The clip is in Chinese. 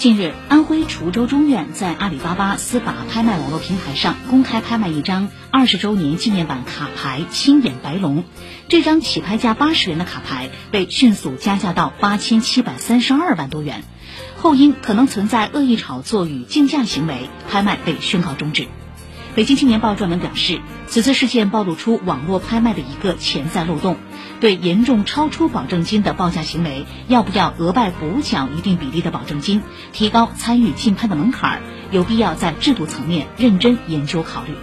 近日，安徽滁州中院在阿里巴巴司法拍卖网络平台上公开拍卖一张二十周年纪念版卡牌“青眼白龙”。这张起拍价八十元的卡牌被迅速加价到八千七百三十二万多元，后因可能存在恶意炒作与竞价行为，拍卖被宣告终止。北京青年报撰文表示，此次事件暴露出网络拍卖的一个潜在漏洞，对严重超出保证金的报价行为，要不要额外补缴一定比例的保证金，提高参与竞拍的门槛，有必要在制度层面认真研究考虑。